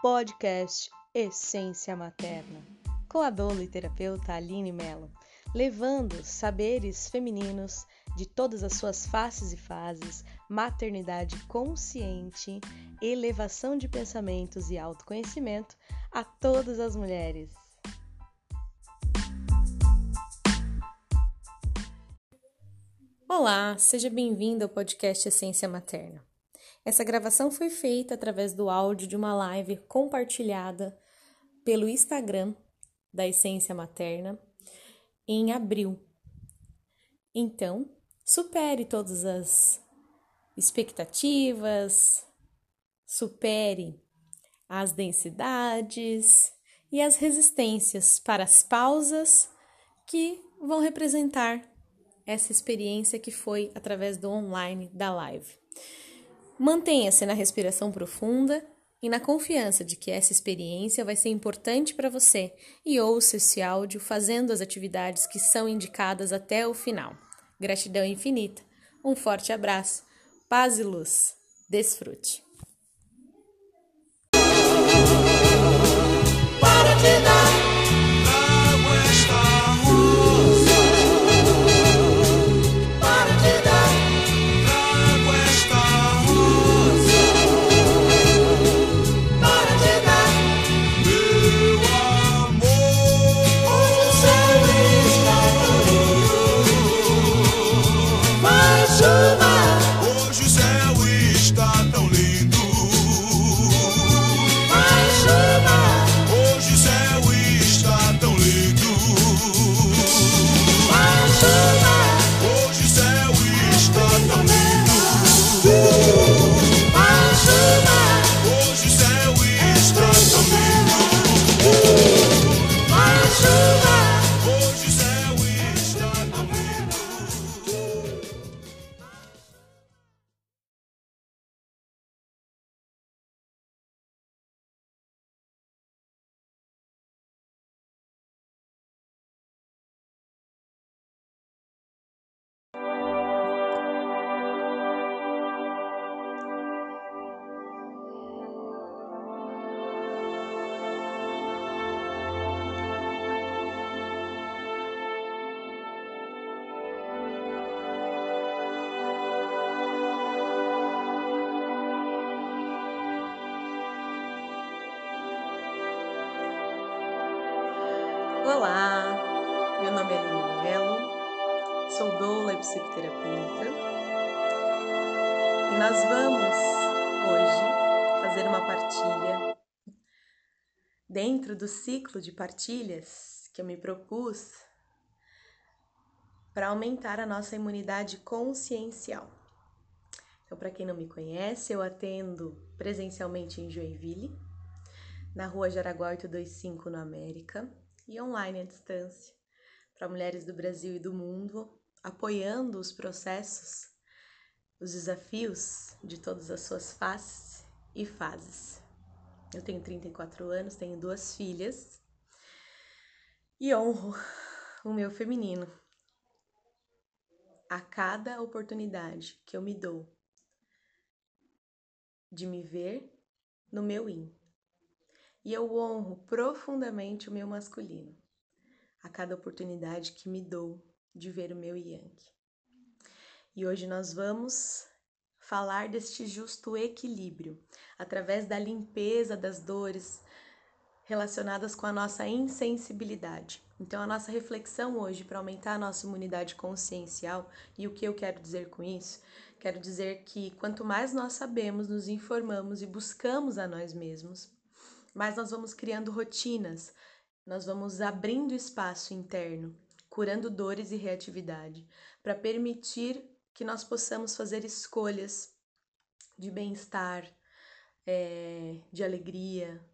podcast Essência Materna, com a doula e terapeuta Aline Mello, levando saberes femininos de todas as suas faces e fases, maternidade consciente, elevação de pensamentos e autoconhecimento a todas as mulheres. Olá, seja bem-vindo ao podcast Essência Materna. Essa gravação foi feita através do áudio de uma live compartilhada pelo Instagram da Essência Materna em abril. Então, supere todas as expectativas, supere as densidades e as resistências para as pausas que vão representar essa experiência que foi através do online da live. Mantenha-se na respiração profunda e na confiança de que essa experiência vai ser importante para você e ouça esse áudio fazendo as atividades que são indicadas até o final. Gratidão infinita. Um forte abraço. Paz e luz. Desfrute. Dentro do ciclo de partilhas que eu me propus para aumentar a nossa imunidade consciencial. Então, para quem não me conhece, eu atendo presencialmente em Joinville, na rua Jaraguá 825 no América e online à distância para mulheres do Brasil e do mundo, apoiando os processos, os desafios de todas as suas faces e fases. Eu tenho 34 anos, tenho duas filhas e honro o meu feminino. A cada oportunidade que eu me dou de me ver no meu yin e eu honro profundamente o meu masculino a cada oportunidade que me dou de ver o meu yang. E hoje nós vamos falar deste justo equilíbrio através da limpeza das dores relacionadas com a nossa insensibilidade. Então, a nossa reflexão hoje para aumentar a nossa imunidade consciencial, e o que eu quero dizer com isso? Quero dizer que quanto mais nós sabemos, nos informamos e buscamos a nós mesmos, mas nós vamos criando rotinas, nós vamos abrindo espaço interno, curando dores e reatividade, para permitir que nós possamos fazer escolhas de bem-estar, é, de alegria.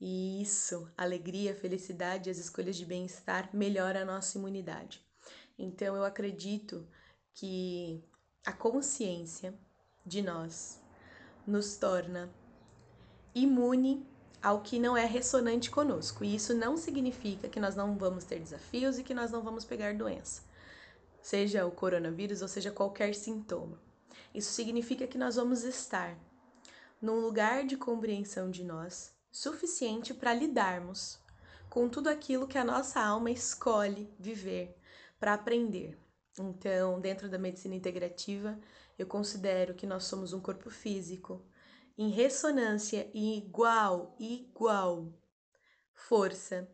E isso, alegria, felicidade, as escolhas de bem-estar melhora a nossa imunidade. Então eu acredito que a consciência de nós nos torna imune ao que não é ressonante conosco. E isso não significa que nós não vamos ter desafios e que nós não vamos pegar doença, seja o coronavírus ou seja qualquer sintoma. Isso significa que nós vamos estar num lugar de compreensão de nós suficiente para lidarmos com tudo aquilo que a nossa alma escolhe viver para aprender. Então, dentro da medicina integrativa, eu considero que nós somos um corpo físico em ressonância e igual, igual força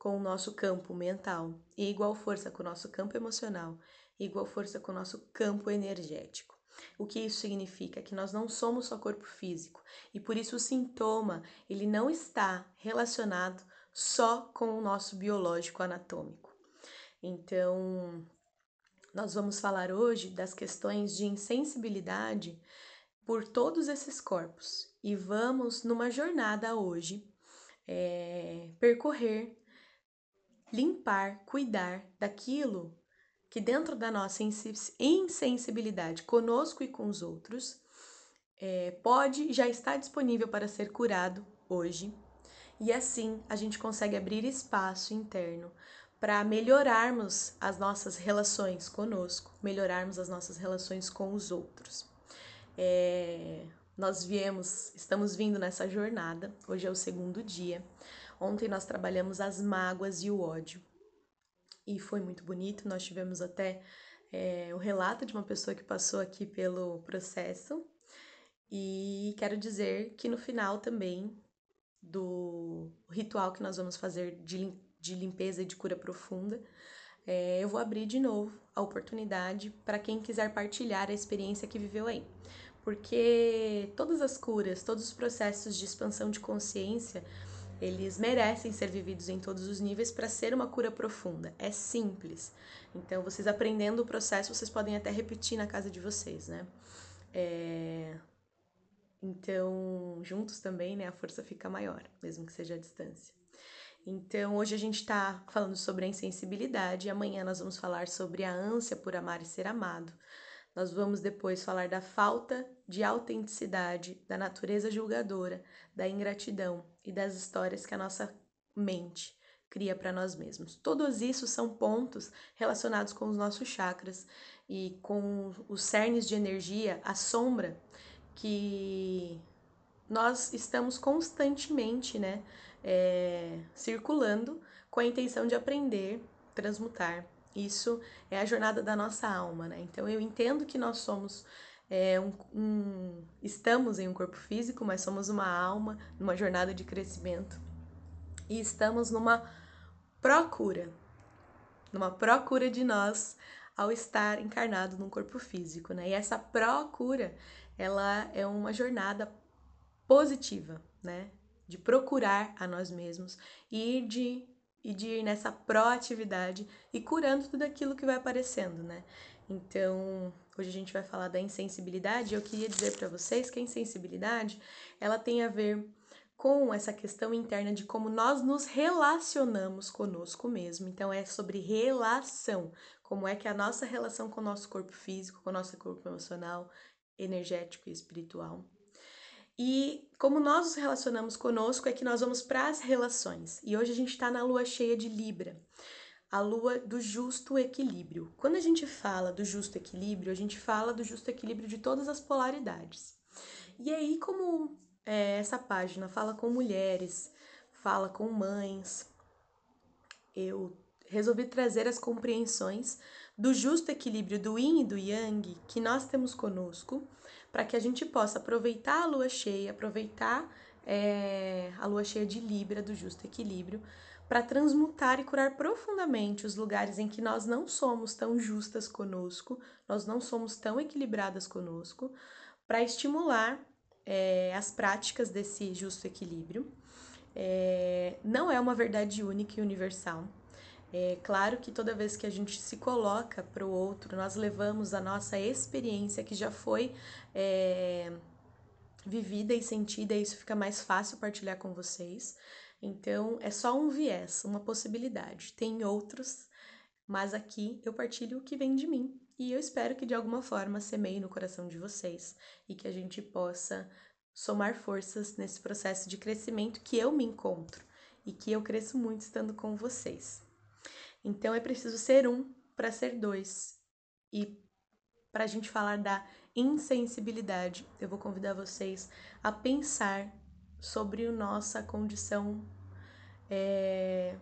com o nosso campo mental, e igual força com o nosso campo emocional, e igual força com o nosso campo energético. O que isso significa? Que nós não somos só corpo físico e por isso o sintoma ele não está relacionado só com o nosso biológico anatômico. Então, nós vamos falar hoje das questões de insensibilidade por todos esses corpos e vamos numa jornada hoje é, percorrer, limpar, cuidar daquilo que dentro da nossa insensibilidade conosco e com os outros é, pode já está disponível para ser curado hoje e assim a gente consegue abrir espaço interno para melhorarmos as nossas relações conosco, melhorarmos as nossas relações com os outros. É, nós viemos, estamos vindo nessa jornada, hoje é o segundo dia. Ontem nós trabalhamos as mágoas e o ódio e foi muito bonito. Nós tivemos até é, o relato de uma pessoa que passou aqui pelo processo e quero dizer que no final também do ritual que nós vamos fazer de, de limpeza e de cura profunda, é, eu vou abrir de novo a oportunidade para quem quiser partilhar a experiência que viveu aí. Porque todas as curas, todos os processos de expansão de consciência, eles merecem ser vividos em todos os níveis para ser uma cura profunda. É simples. Então, vocês aprendendo o processo, vocês podem até repetir na casa de vocês, né? É... Então, juntos também, né, a força fica maior, mesmo que seja a distância. Então, hoje a gente está falando sobre a insensibilidade, e amanhã nós vamos falar sobre a ânsia por amar e ser amado. Nós vamos depois falar da falta de autenticidade, da natureza julgadora, da ingratidão e das histórias que a nossa mente cria para nós mesmos. Todos isso são pontos relacionados com os nossos chakras e com os cernes de energia, a sombra que nós estamos constantemente, né, é, circulando com a intenção de aprender, transmutar. Isso é a jornada da nossa alma, né? Então eu entendo que nós somos é, um, um, estamos em um corpo físico, mas somos uma alma, numa jornada de crescimento e estamos numa procura, numa procura de nós ao estar encarnado num corpo físico, né? E essa procura ela é uma jornada positiva, né? De procurar a nós mesmos e de, e de ir nessa proatividade e curando tudo aquilo que vai aparecendo, né? Então, hoje a gente vai falar da insensibilidade. Eu queria dizer para vocês que a insensibilidade, ela tem a ver com essa questão interna de como nós nos relacionamos conosco mesmo. Então é sobre relação, como é que a nossa relação com o nosso corpo físico, com o nosso corpo emocional, energético e espiritual. E como nós nos relacionamos conosco é que nós vamos para as relações. E hoje a gente está na lua cheia de Libra, a lua do justo equilíbrio. Quando a gente fala do justo equilíbrio, a gente fala do justo equilíbrio de todas as polaridades. E aí, como é, essa página fala com mulheres, fala com mães, eu resolvi trazer as compreensões do justo equilíbrio do yin e do yang que nós temos conosco, para que a gente possa aproveitar a lua cheia, aproveitar é, a lua cheia de Libra, do justo equilíbrio, para transmutar e curar profundamente os lugares em que nós não somos tão justas conosco, nós não somos tão equilibradas conosco, para estimular é, as práticas desse justo equilíbrio. É, não é uma verdade única e universal. É claro que toda vez que a gente se coloca para o outro, nós levamos a nossa experiência que já foi é, vivida e sentida, e isso fica mais fácil partilhar com vocês. Então, é só um viés, uma possibilidade. Tem outros, mas aqui eu partilho o que vem de mim e eu espero que de alguma forma semeie no coração de vocês e que a gente possa somar forças nesse processo de crescimento que eu me encontro e que eu cresço muito estando com vocês. Então é preciso ser um para ser dois. E para a gente falar da insensibilidade, eu vou convidar vocês a pensar sobre a nossa condição é,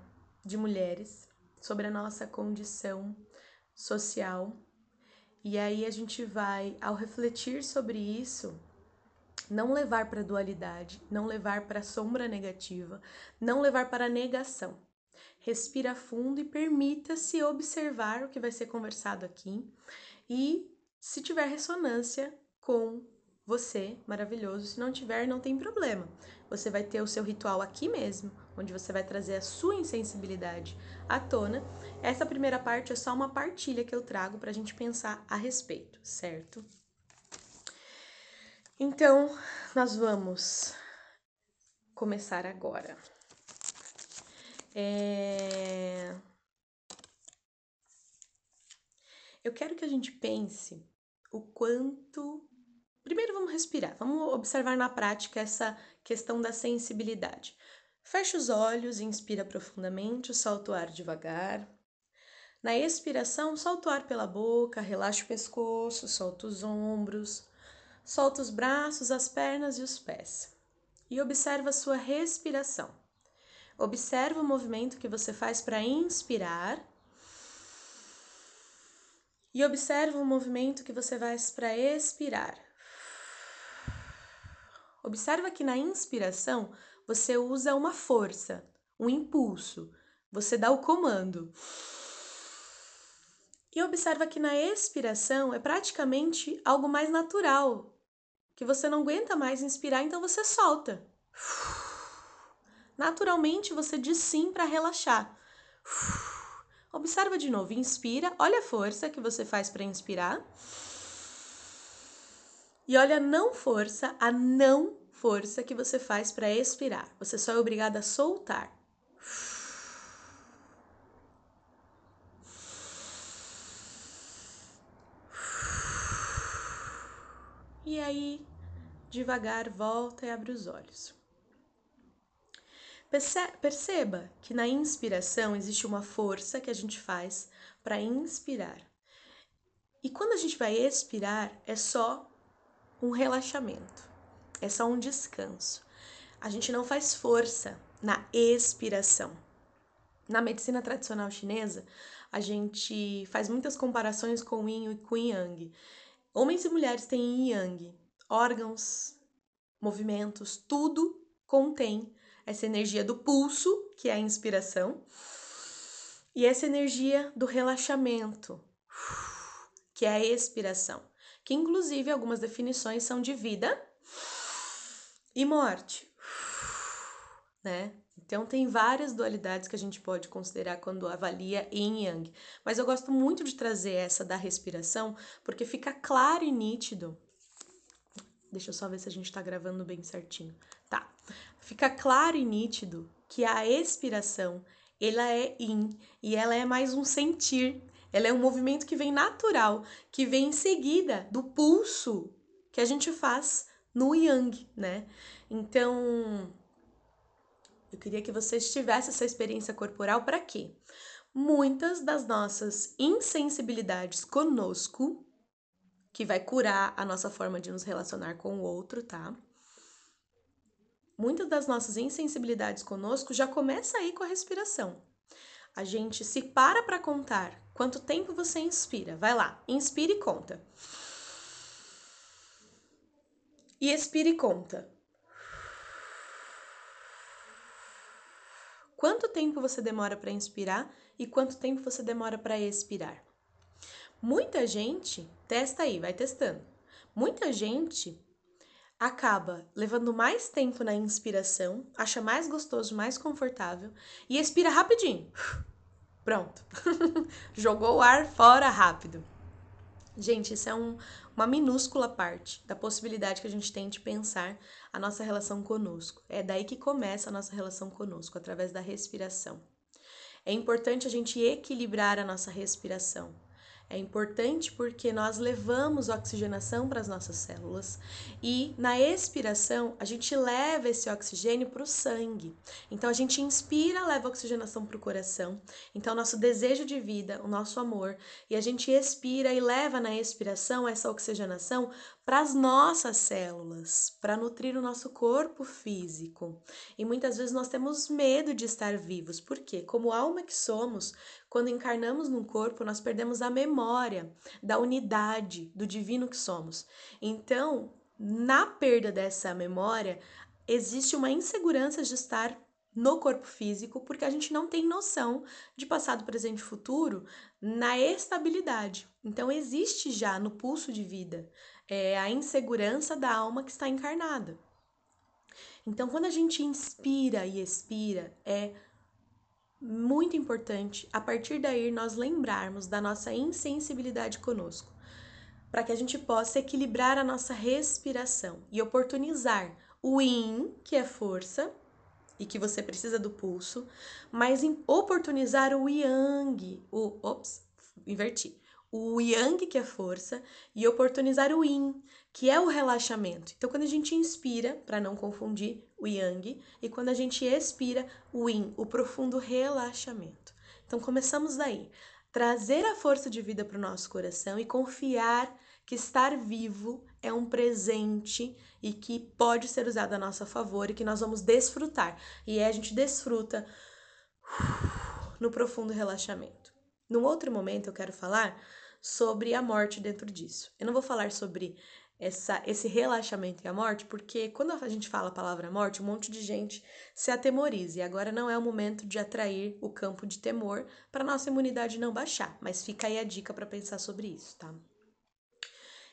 de mulheres, sobre a nossa condição social. E aí a gente vai, ao refletir sobre isso, não levar para dualidade, não levar para sombra negativa, não levar para negação. Respira fundo e permita-se observar o que vai ser conversado aqui e se tiver ressonância com você, maravilhoso. Se não tiver, não tem problema. Você vai ter o seu ritual aqui mesmo, onde você vai trazer a sua insensibilidade à tona. Essa primeira parte é só uma partilha que eu trago para a gente pensar a respeito, certo? Então, nós vamos começar agora. É... Eu quero que a gente pense o quanto. Primeiro, vamos respirar, vamos observar na prática essa questão da sensibilidade. Fecha os olhos, inspira profundamente, solta o ar devagar. Na expiração, solta o ar pela boca, relaxa o pescoço, solta os ombros, Solta os braços, as pernas e os pés. E observa a sua respiração. Observa o movimento que você faz para inspirar. E observa o movimento que você faz para expirar. Observa que na inspiração você usa uma força, um impulso. Você dá o comando. E observa que na expiração é praticamente algo mais natural, que você não aguenta mais inspirar, então você solta. Naturalmente você diz sim para relaxar. Observa de novo, inspira, olha a força que você faz para inspirar. E olha a não força, a não força que você faz para expirar. Você só é obrigada a soltar. E aí, devagar, volta e abre os olhos. Perceba que na inspiração existe uma força que a gente faz para inspirar. E quando a gente vai expirar, é só um relaxamento, é só um descanso. A gente não faz força na expiração. Na medicina tradicional chinesa, a gente faz muitas comparações com yin e com yang. Homens e mulheres têm yin yang, órgãos, movimentos, tudo contém essa energia do pulso, que é a inspiração, e essa energia do relaxamento, que é a expiração, que inclusive algumas definições são de vida e morte, né? Então tem várias dualidades que a gente pode considerar quando avalia yin e yang, mas eu gosto muito de trazer essa da respiração porque fica claro e nítido. Deixa eu só ver se a gente tá gravando bem certinho. Tá. Fica claro e nítido que a expiração, ela é yin e ela é mais um sentir. Ela é um movimento que vem natural, que vem em seguida do pulso que a gente faz no yang, né? Então, eu queria que vocês tivessem essa experiência corporal para quê? Muitas das nossas insensibilidades conosco, que vai curar a nossa forma de nos relacionar com o outro, tá? Muitas das nossas insensibilidades conosco já começa aí com a respiração. A gente se para para contar quanto tempo você inspira. Vai lá, inspire e conta. E expire e conta. quanto tempo você demora para inspirar e quanto tempo você demora para expirar. Muita gente testa aí, vai testando. Muita gente acaba levando mais tempo na inspiração, acha mais gostoso, mais confortável e expira rapidinho. Pronto. Jogou o ar fora rápido. Gente, isso é um, uma minúscula parte da possibilidade que a gente tem de pensar a nossa relação conosco. É daí que começa a nossa relação conosco, através da respiração. É importante a gente equilibrar a nossa respiração. É importante porque nós levamos oxigenação para as nossas células e na expiração a gente leva esse oxigênio para o sangue. Então a gente inspira, leva oxigenação para o coração. Então nosso desejo de vida, o nosso amor, e a gente expira e leva na expiração essa oxigenação para as nossas células, para nutrir o nosso corpo físico. E muitas vezes nós temos medo de estar vivos, porque, como alma que somos, quando encarnamos num corpo, nós perdemos a memória da unidade, do divino que somos. Então, na perda dessa memória, existe uma insegurança de estar no corpo físico, porque a gente não tem noção de passado, presente e futuro na estabilidade. Então, existe já no pulso de vida é, a insegurança da alma que está encarnada. Então, quando a gente inspira e expira, é muito importante a partir daí nós lembrarmos da nossa insensibilidade conosco, para que a gente possa equilibrar a nossa respiração e oportunizar o in, que é força, e que você precisa do pulso, mas oportunizar o yang, o ops, inverti o yang, que é força, e oportunizar o yin, que é o relaxamento. Então, quando a gente inspira, para não confundir o yang, e quando a gente expira, o yin, o profundo relaxamento. Então, começamos daí. Trazer a força de vida para o nosso coração e confiar que estar vivo é um presente e que pode ser usado a nosso favor e que nós vamos desfrutar. E a gente desfruta no profundo relaxamento. Num outro momento eu quero falar sobre a morte dentro disso. Eu não vou falar sobre essa, esse relaxamento e a morte, porque quando a gente fala a palavra morte, um monte de gente se atemoriza. E agora não é o momento de atrair o campo de temor para nossa imunidade não baixar. Mas fica aí a dica para pensar sobre isso, tá?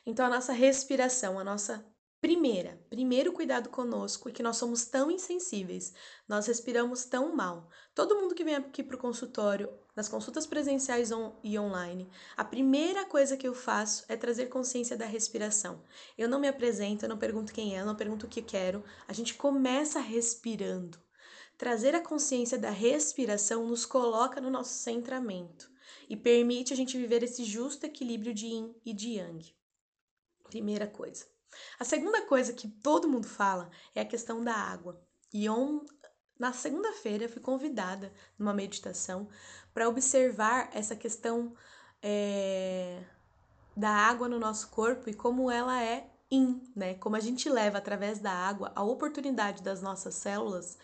Então, a nossa respiração, a nossa Primeira, primeiro cuidado conosco é que nós somos tão insensíveis, nós respiramos tão mal. Todo mundo que vem aqui para o consultório, nas consultas presenciais on e online, a primeira coisa que eu faço é trazer consciência da respiração. Eu não me apresento, eu não pergunto quem é, eu não pergunto o que quero, a gente começa respirando. Trazer a consciência da respiração nos coloca no nosso centramento e permite a gente viver esse justo equilíbrio de yin e de yang. Primeira coisa. A segunda coisa que todo mundo fala é a questão da água. E on, na segunda-feira fui convidada numa meditação para observar essa questão é, da água no nosso corpo e como ela é in, né? Como a gente leva através da água a oportunidade das nossas células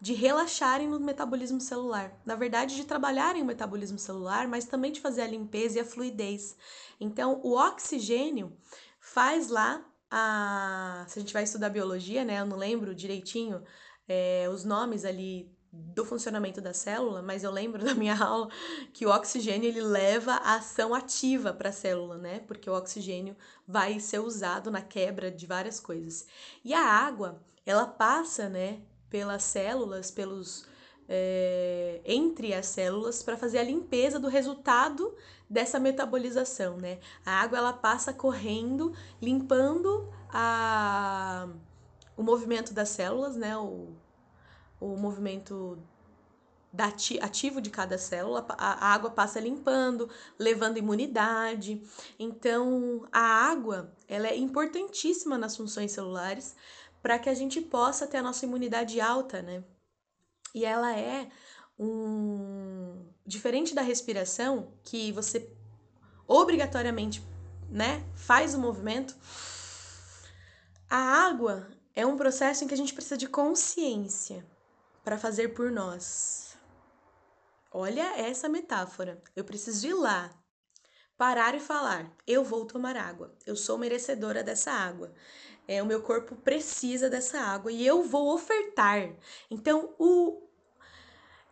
de relaxarem no metabolismo celular. Na verdade, de trabalharem o metabolismo celular, mas também de fazer a limpeza e a fluidez. Então, o oxigênio faz lá a. Se a gente vai estudar biologia, né? Eu não lembro direitinho é, os nomes ali do funcionamento da célula, mas eu lembro da minha aula que o oxigênio ele leva a ação ativa para a célula, né? Porque o oxigênio vai ser usado na quebra de várias coisas. E a água, ela passa, né, pelas células, pelos é, entre as células para fazer a limpeza do resultado dessa metabolização, né? A água ela passa correndo, limpando a, o movimento das células, né? O, o movimento ativo de cada célula, a água passa limpando, levando imunidade. Então, a água ela é importantíssima nas funções celulares para que a gente possa ter a nossa imunidade alta, né? E ela é um diferente da respiração, que você obrigatoriamente, né, faz o movimento. A água é um processo em que a gente precisa de consciência para fazer por nós. Olha essa metáfora. Eu preciso ir lá, parar e falar: eu vou tomar água. Eu sou merecedora dessa água. É, o meu corpo precisa dessa água e eu vou ofertar. Então, o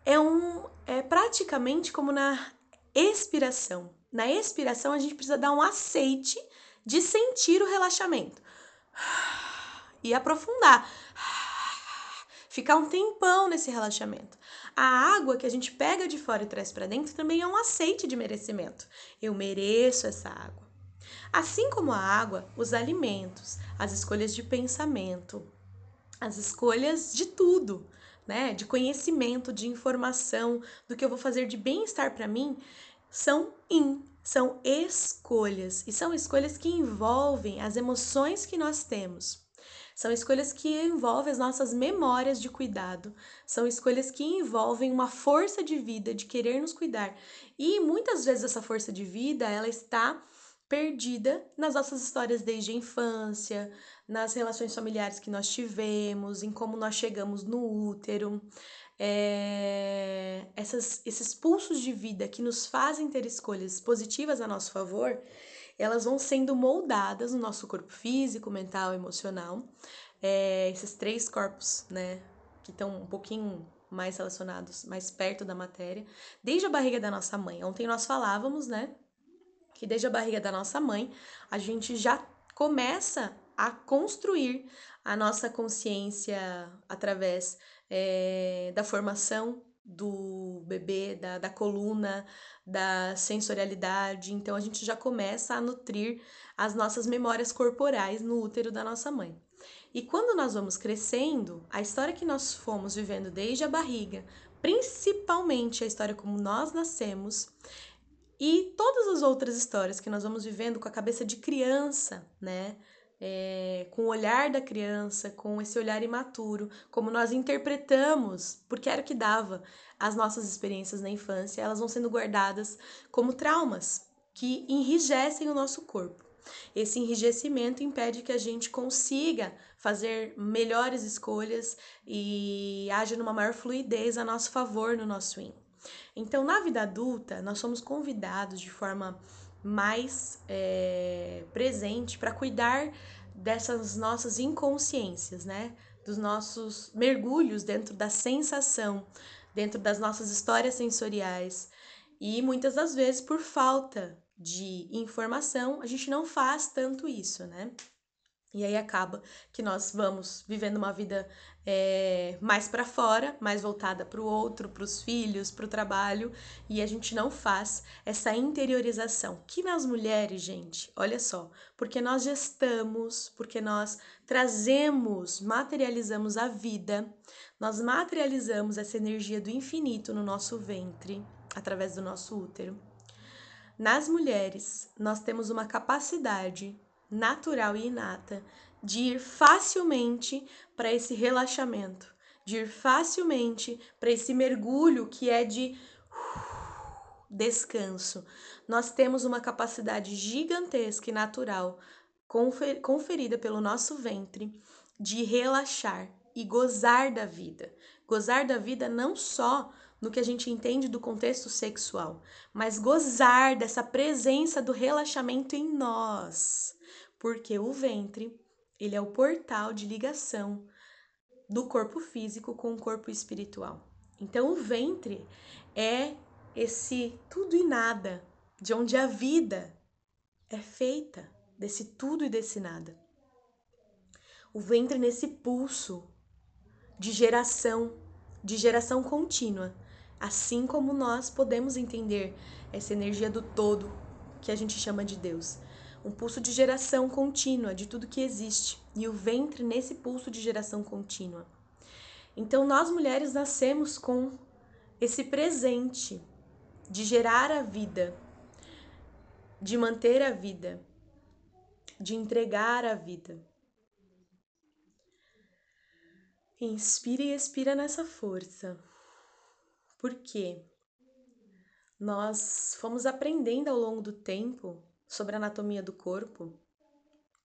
é um é praticamente como na expiração. Na expiração a gente precisa dar um aceite de sentir o relaxamento e aprofundar. Ficar um tempão nesse relaxamento. A água que a gente pega de fora e traz para dentro também é um aceite de merecimento. Eu mereço essa água. Assim como a água, os alimentos, as escolhas de pensamento, as escolhas de tudo né, de conhecimento, de informação, do que eu vou fazer de bem-estar para mim, são in, são escolhas. E são escolhas que envolvem as emoções que nós temos. São escolhas que envolvem as nossas memórias de cuidado, são escolhas que envolvem uma força de vida de querer nos cuidar. E muitas vezes essa força de vida, ela está perdida nas nossas histórias desde a infância, nas relações familiares que nós tivemos, em como nós chegamos no útero. É, essas, esses pulsos de vida que nos fazem ter escolhas positivas a nosso favor, elas vão sendo moldadas no nosso corpo físico, mental, emocional. É, esses três corpos, né, que estão um pouquinho mais relacionados, mais perto da matéria, desde a barriga da nossa mãe. Ontem nós falávamos, né, que desde a barriga da nossa mãe, a gente já começa a construir a nossa consciência através é, da formação do bebê, da, da coluna, da sensorialidade. Então a gente já começa a nutrir as nossas memórias corporais no útero da nossa mãe. E quando nós vamos crescendo, a história que nós fomos vivendo desde a barriga, principalmente a história como nós nascemos, e todas as outras histórias que nós vamos vivendo com a cabeça de criança, né? É, com o olhar da criança, com esse olhar imaturo, como nós interpretamos, porque era o que dava as nossas experiências na infância, elas vão sendo guardadas como traumas que enrijecem o nosso corpo. Esse enrijecimento impede que a gente consiga fazer melhores escolhas e haja numa maior fluidez a nosso favor no nosso swing. Então, na vida adulta, nós somos convidados de forma mais é, presente para cuidar dessas nossas inconsciências, né? Dos nossos mergulhos dentro da sensação, dentro das nossas histórias sensoriais. E muitas das vezes, por falta de informação, a gente não faz tanto isso, né? E aí acaba que nós vamos vivendo uma vida é, mais para fora, mais voltada para o outro, para os filhos, para o trabalho, e a gente não faz essa interiorização. Que nas mulheres, gente, olha só, porque nós gestamos, porque nós trazemos, materializamos a vida, nós materializamos essa energia do infinito no nosso ventre, através do nosso útero. Nas mulheres, nós temos uma capacidade natural e inata de ir facilmente para esse relaxamento, de ir facilmente para esse mergulho que é de descanso. Nós temos uma capacidade gigantesca e natural conferida pelo nosso ventre de relaxar e gozar da vida. Gozar da vida não só no que a gente entende do contexto sexual, mas gozar dessa presença do relaxamento em nós porque o ventre, ele é o portal de ligação do corpo físico com o corpo espiritual. Então o ventre é esse tudo e nada, de onde a vida é feita, desse tudo e desse nada. O ventre nesse pulso de geração, de geração contínua, assim como nós podemos entender essa energia do todo que a gente chama de Deus um pulso de geração contínua de tudo que existe, e o ventre nesse pulso de geração contínua. Então, nós mulheres nascemos com esse presente de gerar a vida, de manter a vida, de entregar a vida. Inspira e expira nessa força. Porque nós fomos aprendendo ao longo do tempo sobre a anatomia do corpo,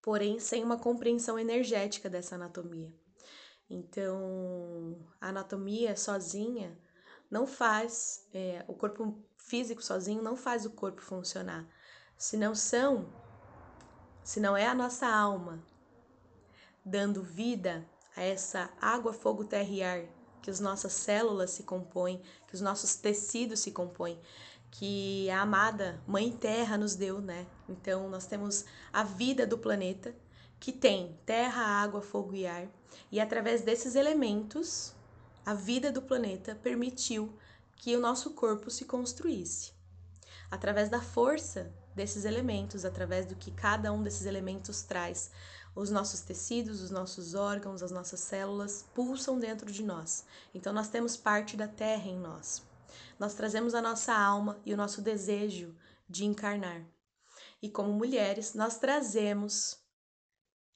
porém sem uma compreensão energética dessa anatomia. Então, a anatomia sozinha não faz, é, o corpo físico sozinho não faz o corpo funcionar. Se não são, se não é a nossa alma dando vida a essa água, fogo, terra e ar que as nossas células se compõem, que os nossos tecidos se compõem, que a amada Mãe Terra nos deu, né? Então nós temos a vida do planeta que tem terra, água, fogo e ar, e através desses elementos, a vida do planeta permitiu que o nosso corpo se construísse. Através da força desses elementos, através do que cada um desses elementos traz, os nossos tecidos, os nossos órgãos, as nossas células pulsam dentro de nós. Então nós temos parte da terra em nós nós trazemos a nossa alma e o nosso desejo de encarnar. E como mulheres, nós trazemos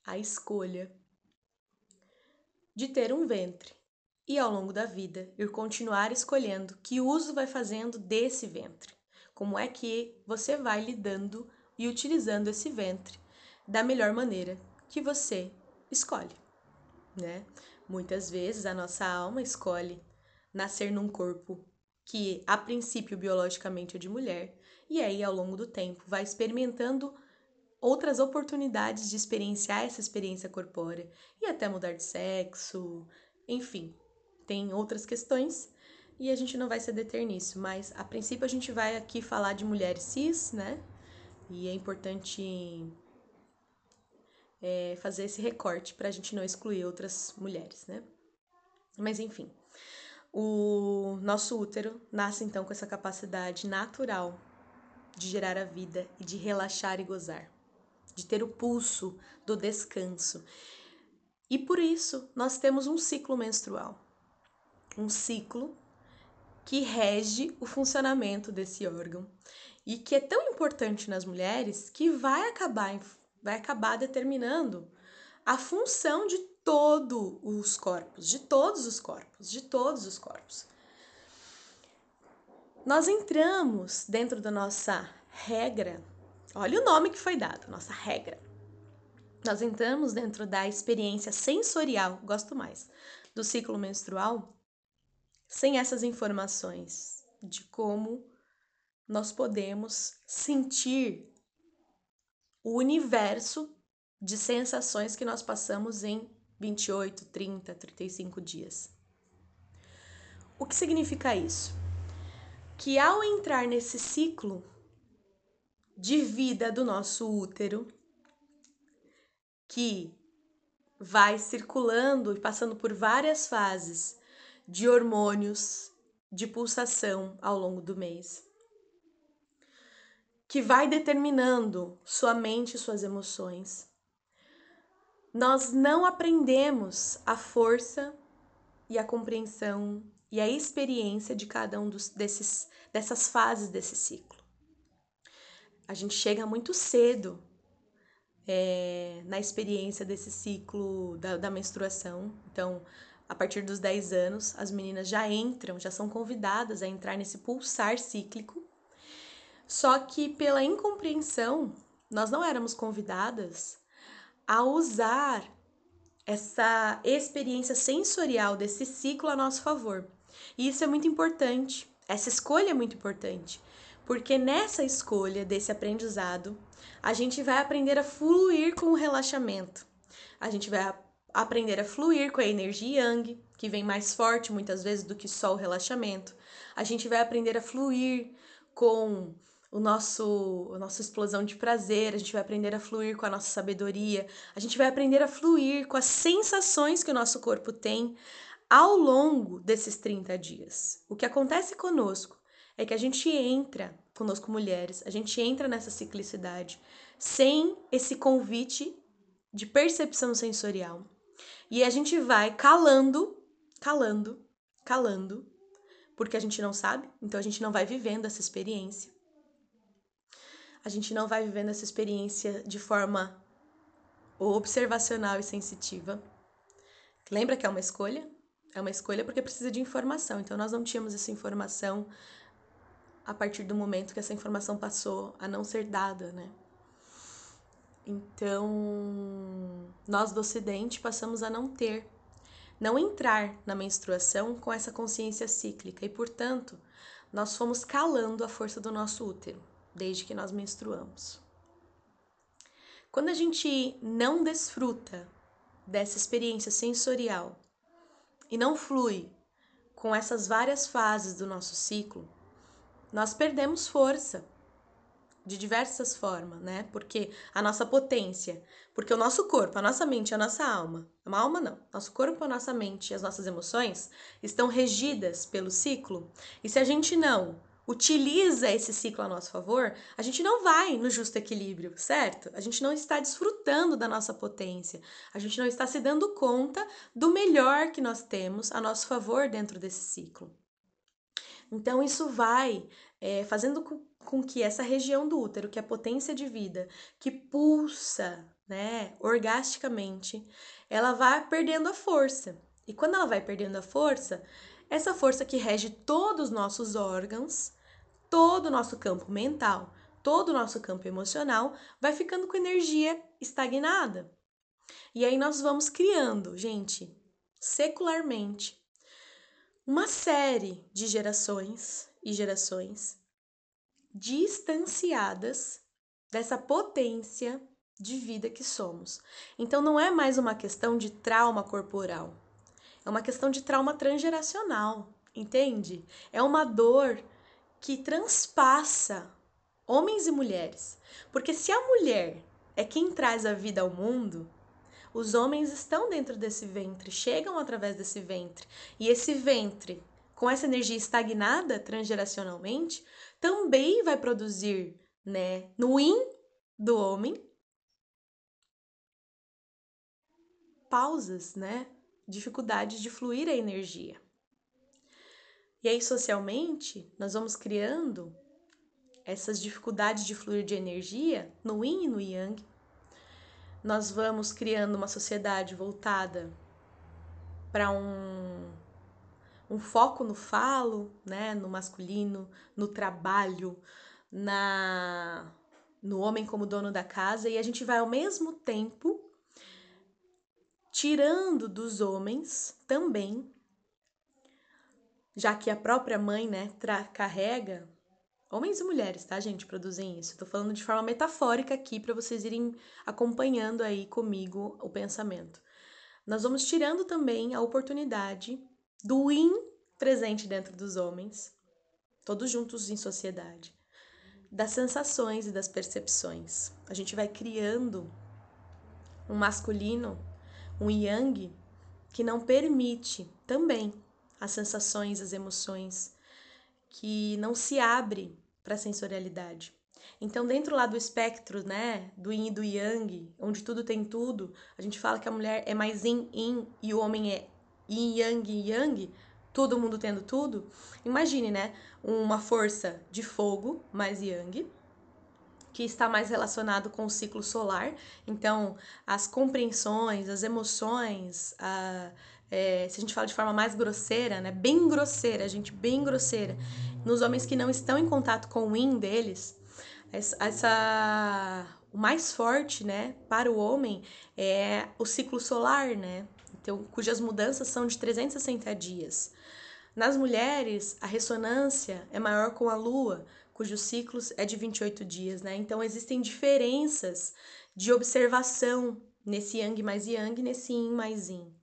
a escolha de ter um ventre e ao longo da vida ir continuar escolhendo que uso vai fazendo desse ventre. Como é que você vai lidando e utilizando esse ventre da melhor maneira que você escolhe, né? Muitas vezes a nossa alma escolhe nascer num corpo que a princípio biologicamente é de mulher, e aí ao longo do tempo vai experimentando outras oportunidades de experienciar essa experiência corpórea e até mudar de sexo, enfim, tem outras questões e a gente não vai se deter nisso, mas a princípio a gente vai aqui falar de mulheres cis, né? E é importante é, fazer esse recorte para a gente não excluir outras mulheres, né? Mas enfim, o nosso útero nasce então com essa capacidade natural de gerar a vida e de relaxar e gozar, de ter o pulso do descanso. E por isso nós temos um ciclo menstrual, um ciclo que rege o funcionamento desse órgão e que é tão importante nas mulheres que vai acabar, vai acabar determinando a função de todos os corpos, de todos os corpos, de todos os corpos. Nós entramos dentro da nossa regra, olha o nome que foi dado, nossa regra. Nós entramos dentro da experiência sensorial, gosto mais, do ciclo menstrual, sem essas informações de como nós podemos sentir o universo de sensações que nós passamos em 28, 30, 35 dias. O que significa isso? Que ao entrar nesse ciclo de vida do nosso útero, que vai circulando e passando por várias fases de hormônios, de pulsação ao longo do mês, que vai determinando sua mente e suas emoções. Nós não aprendemos a força e a compreensão e a experiência de cada um dos, desses, dessas fases desse ciclo. A gente chega muito cedo é, na experiência desse ciclo da, da menstruação. Então, a partir dos 10 anos, as meninas já entram, já são convidadas a entrar nesse pulsar cíclico. Só que pela incompreensão, nós não éramos convidadas a usar essa experiência sensorial desse ciclo a nosso favor. E isso é muito importante. Essa escolha é muito importante, porque nessa escolha desse aprendizado, a gente vai aprender a fluir com o relaxamento. A gente vai aprender a fluir com a energia yang, que vem mais forte muitas vezes do que só o relaxamento. A gente vai aprender a fluir com o nosso a nossa explosão de prazer, a gente vai aprender a fluir com a nossa sabedoria, a gente vai aprender a fluir com as sensações que o nosso corpo tem ao longo desses 30 dias. O que acontece conosco é que a gente entra, conosco mulheres, a gente entra nessa ciclicidade sem esse convite de percepção sensorial. E a gente vai calando, calando, calando, porque a gente não sabe, então a gente não vai vivendo essa experiência. A gente não vai vivendo essa experiência de forma observacional e sensitiva. Lembra que é uma escolha? É uma escolha porque precisa de informação. Então nós não tínhamos essa informação a partir do momento que essa informação passou a não ser dada, né? Então, nós do Ocidente passamos a não ter, não entrar na menstruação com essa consciência cíclica e, portanto, nós fomos calando a força do nosso útero desde que nós menstruamos. Quando a gente não desfruta dessa experiência sensorial e não flui com essas várias fases do nosso ciclo, nós perdemos força de diversas formas, né? Porque a nossa potência, porque o nosso corpo, a nossa mente, a nossa alma, uma alma não, nosso corpo, a nossa mente as nossas emoções estão regidas pelo ciclo. E se a gente não utiliza esse ciclo a nosso favor, a gente não vai no justo equilíbrio, certo? A gente não está desfrutando da nossa potência, a gente não está se dando conta do melhor que nós temos a nosso favor dentro desse ciclo. Então, isso vai é, fazendo com, que essa região do útero, que é a potência de vida, que pulsa, né, orgasticamente, ela vai perdendo a força. E quando ela vai perdendo a força, essa força que rege todos os nossos órgãos, todo o nosso campo mental, todo o nosso campo emocional vai ficando com energia estagnada. E aí nós vamos criando, gente, secularmente, uma série de gerações e gerações distanciadas dessa potência de vida que somos. Então não é mais uma questão de trauma corporal, é uma questão de trauma transgeracional, entende? É uma dor que transpassa homens e mulheres. Porque se a mulher é quem traz a vida ao mundo, os homens estão dentro desse ventre, chegam através desse ventre. E esse ventre, com essa energia estagnada transgeracionalmente, também vai produzir, né, no yin do homem, pausas, né? Dificuldades de fluir a energia. E aí, socialmente, nós vamos criando essas dificuldades de fluir de energia no yin e no yang. Nós vamos criando uma sociedade voltada para um, um foco no falo, né, no masculino, no trabalho, na no homem como dono da casa e a gente vai ao mesmo tempo tirando dos homens também, já que a própria mãe, né, carrega Homens e mulheres, tá, gente, produzem isso. Tô falando de forma metafórica aqui para vocês irem acompanhando aí comigo o pensamento. Nós vamos tirando também a oportunidade do in presente dentro dos homens, todos juntos em sociedade, das sensações e das percepções. A gente vai criando um masculino, um yang, que não permite também as sensações, as emoções, que não se abre para a sensorialidade. Então, dentro lá do espectro, né, do yin e do yang, onde tudo tem tudo, a gente fala que a mulher é mais yin, yin e o homem é yin, yang, yang, todo mundo tendo tudo. Imagine, né, uma força de fogo, mais yang, que está mais relacionado com o ciclo solar. Então, as compreensões, as emoções, a é, se a gente fala de forma mais grosseira, né, bem grosseira, gente, bem grosseira, nos homens que não estão em contato com o yin deles, essa, o mais forte, né, para o homem é o ciclo solar, né, então, cujas mudanças são de 360 dias. Nas mulheres, a ressonância é maior com a lua, cujos ciclos é de 28 dias, né? Então existem diferenças de observação nesse yang mais yang, nesse yin mais yin.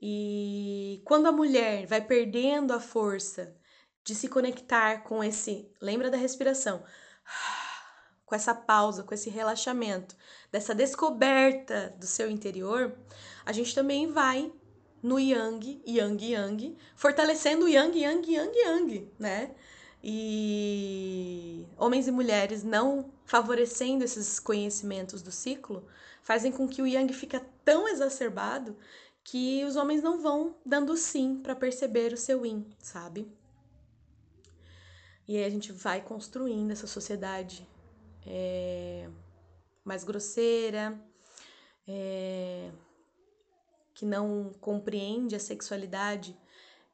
E quando a mulher vai perdendo a força de se conectar com esse, lembra da respiração, com essa pausa, com esse relaxamento, dessa descoberta do seu interior, a gente também vai no yang, yang, yang, fortalecendo o yang, yang, yang, yang, né? E homens e mulheres não favorecendo esses conhecimentos do ciclo fazem com que o yang fica tão exacerbado que os homens não vão dando sim para perceber o seu in, sabe? E aí a gente vai construindo essa sociedade é, mais grosseira, é, que não compreende a sexualidade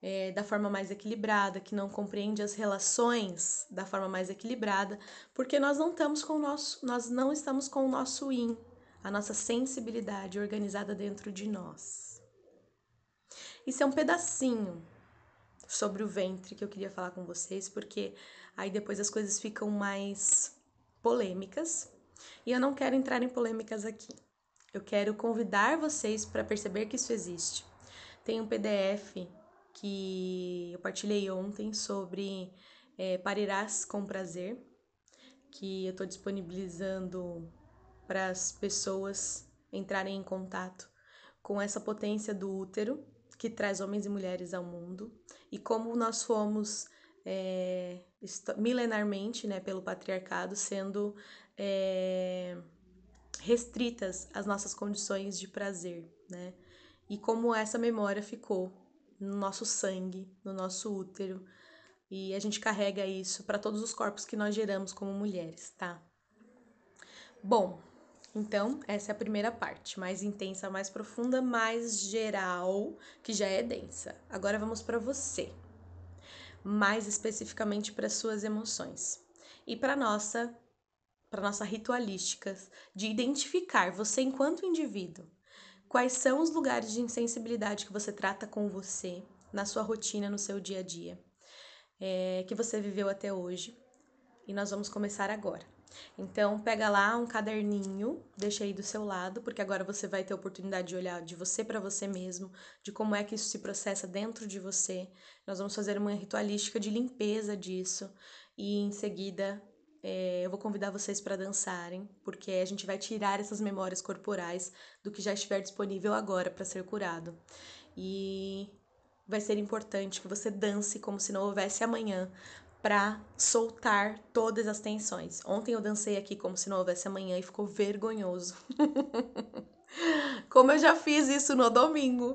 é, da forma mais equilibrada, que não compreende as relações da forma mais equilibrada, porque nós não estamos com o nosso, nós não estamos com o nosso in, a nossa sensibilidade organizada dentro de nós. Isso é um pedacinho sobre o ventre que eu queria falar com vocês, porque aí depois as coisas ficam mais polêmicas e eu não quero entrar em polêmicas aqui. Eu quero convidar vocês para perceber que isso existe. Tem um PDF que eu partilhei ontem sobre é, parirás com prazer, que eu estou disponibilizando para as pessoas entrarem em contato com essa potência do útero que traz homens e mulheres ao mundo e como nós fomos é, milenarmente, né, pelo patriarcado, sendo é, restritas as nossas condições de prazer, né? E como essa memória ficou no nosso sangue, no nosso útero, e a gente carrega isso para todos os corpos que nós geramos como mulheres, tá? Bom, então, essa é a primeira parte, mais intensa, mais profunda, mais geral, que já é densa. Agora vamos para você, mais especificamente para suas emoções e para nossa para nossa ritualística de identificar você enquanto indivíduo. Quais são os lugares de insensibilidade que você trata com você, na sua rotina, no seu dia a dia, é, que você viveu até hoje. E nós vamos começar agora. Então, pega lá um caderninho, deixa aí do seu lado, porque agora você vai ter a oportunidade de olhar de você para você mesmo, de como é que isso se processa dentro de você. Nós vamos fazer uma ritualística de limpeza disso e em seguida é, eu vou convidar vocês para dançarem, porque a gente vai tirar essas memórias corporais do que já estiver disponível agora para ser curado. E vai ser importante que você dance como se não houvesse amanhã, para soltar todas as tensões. Ontem eu dancei aqui como se não houvesse amanhã e ficou vergonhoso. como eu já fiz isso no domingo.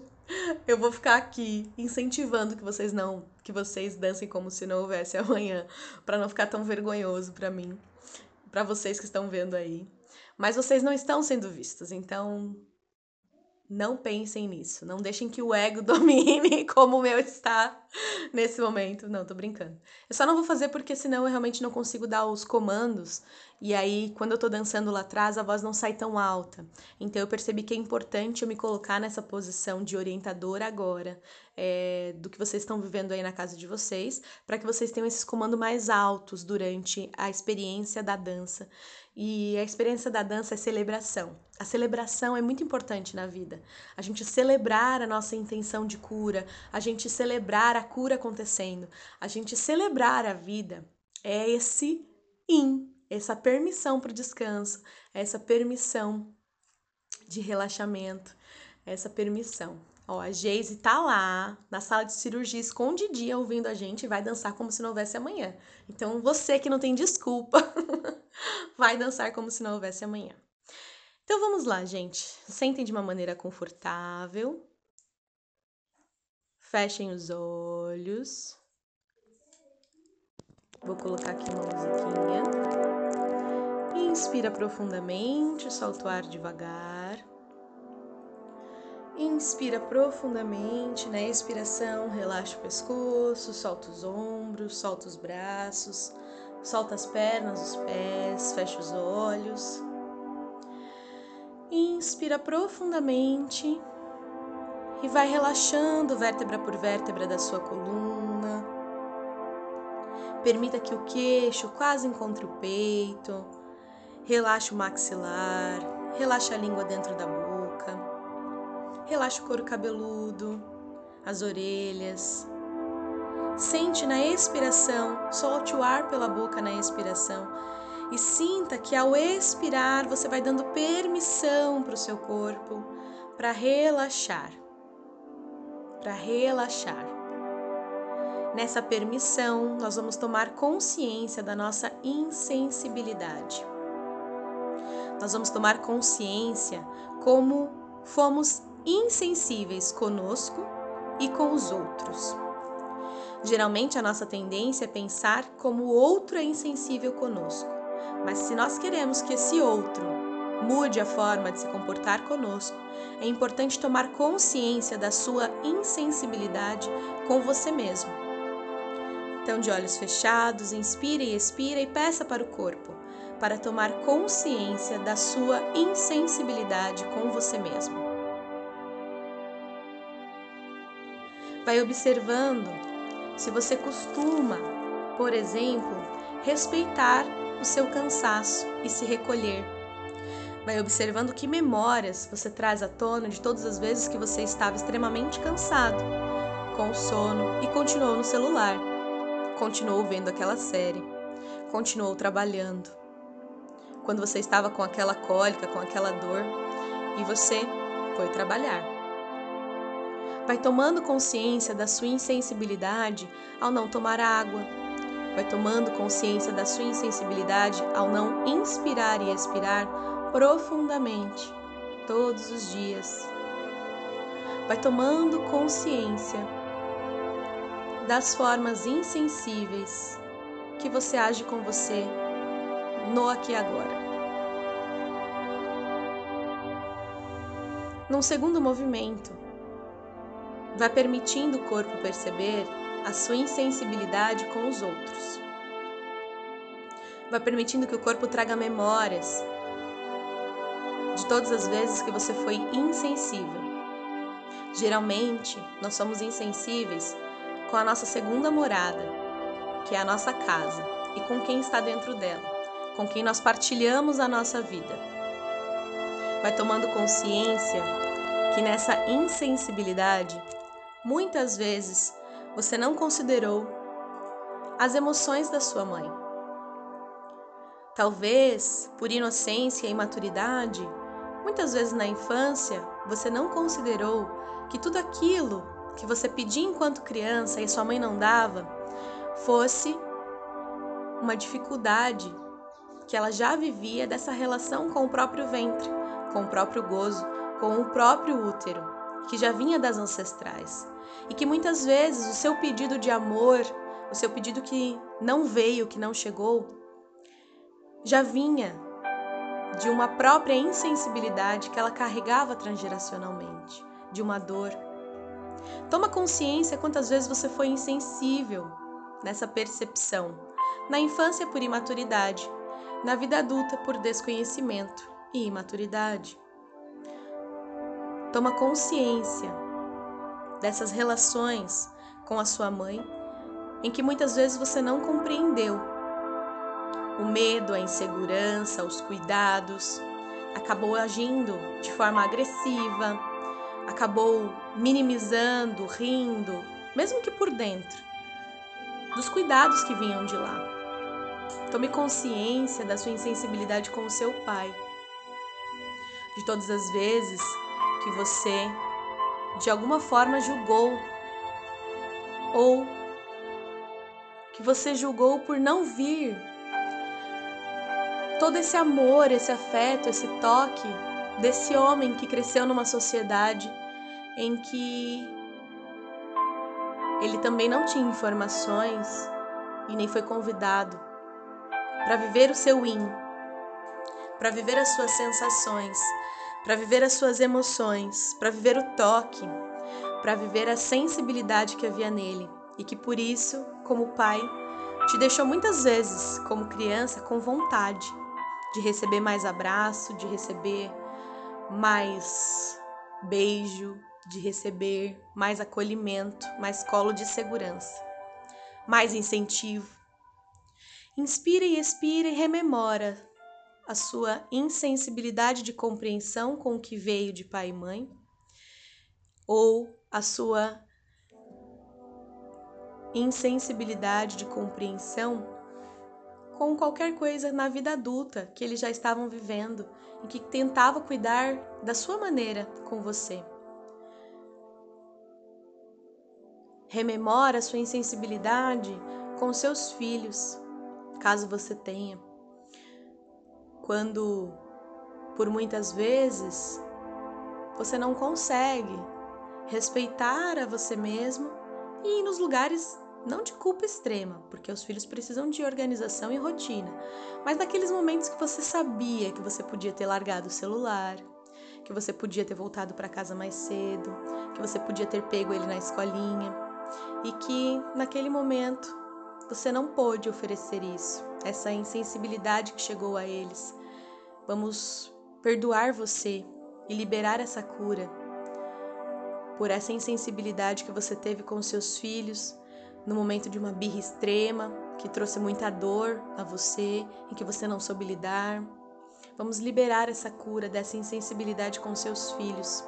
Eu vou ficar aqui incentivando que vocês não, que vocês dancem como se não houvesse amanhã, para não ficar tão vergonhoso para mim, para vocês que estão vendo aí. Mas vocês não estão sendo vistos, então não pensem nisso. Não deixem que o ego domine como o meu está nesse momento. Não, tô brincando. Eu só não vou fazer porque senão eu realmente não consigo dar os comandos. E aí, quando eu tô dançando lá atrás, a voz não sai tão alta. Então, eu percebi que é importante eu me colocar nessa posição de orientadora agora, é, do que vocês estão vivendo aí na casa de vocês, para que vocês tenham esses comandos mais altos durante a experiência da dança. E a experiência da dança é celebração. A celebração é muito importante na vida. A gente celebrar a nossa intenção de cura, a gente celebrar a cura acontecendo, a gente celebrar a vida é esse in, essa permissão para o descanso, essa permissão de relaxamento, essa permissão. Ó, a Geise tá lá na sala de cirurgia escondidinha ouvindo a gente e vai dançar como se não houvesse amanhã. Então você que não tem desculpa, vai dançar como se não houvesse amanhã. Então vamos lá, gente. Sentem de uma maneira confortável. Fechem os olhos. Vou colocar aqui uma musiquinha. Inspira profundamente, solta o ar devagar. Inspira profundamente, na expiração, relaxa o pescoço, solta os ombros, solta os braços, solta as pernas, os pés, fecha os olhos. Inspira profundamente e vai relaxando vértebra por vértebra da sua coluna. Permita que o queixo quase encontre o peito. Relaxa o maxilar, relaxa a língua dentro da boca Relaxa o couro cabeludo, as orelhas. Sente na expiração, solte o ar pela boca na expiração e sinta que ao expirar você vai dando permissão para o seu corpo para relaxar. Para relaxar. Nessa permissão, nós vamos tomar consciência da nossa insensibilidade. Nós vamos tomar consciência como fomos insensíveis conosco e com os outros. Geralmente a nossa tendência é pensar como o outro é insensível conosco, mas se nós queremos que esse outro mude a forma de se comportar conosco, é importante tomar consciência da sua insensibilidade com você mesmo. Então, de olhos fechados, inspire e expira e peça para o corpo para tomar consciência da sua insensibilidade com você mesmo. Vai observando se você costuma, por exemplo, respeitar o seu cansaço e se recolher. Vai observando que memórias você traz à tona de todas as vezes que você estava extremamente cansado, com sono e continuou no celular, continuou vendo aquela série, continuou trabalhando. Quando você estava com aquela cólica, com aquela dor, e você foi trabalhar. Vai tomando consciência da sua insensibilidade ao não tomar água, vai tomando consciência da sua insensibilidade ao não inspirar e expirar profundamente todos os dias. Vai tomando consciência das formas insensíveis que você age com você no aqui e agora. Num segundo movimento, vai permitindo o corpo perceber a sua insensibilidade com os outros. vai permitindo que o corpo traga memórias de todas as vezes que você foi insensível. Geralmente, nós somos insensíveis com a nossa segunda morada, que é a nossa casa, e com quem está dentro dela, com quem nós partilhamos a nossa vida. Vai tomando consciência que nessa insensibilidade, muitas vezes você não considerou as emoções da sua mãe. Talvez, por inocência e imaturidade, muitas vezes na infância, você não considerou que tudo aquilo que você pedia enquanto criança e sua mãe não dava fosse uma dificuldade que ela já vivia dessa relação com o próprio ventre, com o próprio gozo, com o próprio útero, que já vinha das ancestrais. E que muitas vezes o seu pedido de amor, o seu pedido que não veio, que não chegou, já vinha de uma própria insensibilidade que ela carregava transgeracionalmente, de uma dor. Toma consciência quantas vezes você foi insensível nessa percepção. Na infância, por imaturidade, na vida adulta, por desconhecimento e imaturidade. Toma consciência dessas relações com a sua mãe, em que muitas vezes você não compreendeu. O medo, a insegurança, os cuidados, acabou agindo de forma agressiva, acabou minimizando, rindo, mesmo que por dentro, dos cuidados que vinham de lá. Tome consciência da sua insensibilidade com o seu pai, de todas as vezes que você de alguma forma julgou ou que você julgou por não vir todo esse amor, esse afeto, esse toque desse homem que cresceu numa sociedade em que ele também não tinha informações e nem foi convidado para viver o seu in, para viver as suas sensações, para viver as suas emoções, para viver o toque, para viver a sensibilidade que havia nele e que por isso, como pai, te deixou muitas vezes, como criança, com vontade de receber mais abraço, de receber mais beijo, de receber mais acolhimento, mais colo de segurança, mais incentivo. Inspira e expira e rememora a sua insensibilidade de compreensão com o que veio de pai e mãe, ou a sua insensibilidade de compreensão com qualquer coisa na vida adulta que eles já estavam vivendo e que tentava cuidar da sua maneira com você. Rememora sua insensibilidade com seus filhos, caso você tenha quando por muitas vezes você não consegue respeitar a você mesmo e ir nos lugares não de culpa extrema, porque os filhos precisam de organização e rotina, mas naqueles momentos que você sabia que você podia ter largado o celular, que você podia ter voltado para casa mais cedo, que você podia ter pego ele na escolinha e que naquele momento você não pôde oferecer isso, essa insensibilidade que chegou a eles. Vamos perdoar você e liberar essa cura por essa insensibilidade que você teve com seus filhos no momento de uma birra extrema que trouxe muita dor a você, em que você não soube lidar. Vamos liberar essa cura dessa insensibilidade com seus filhos.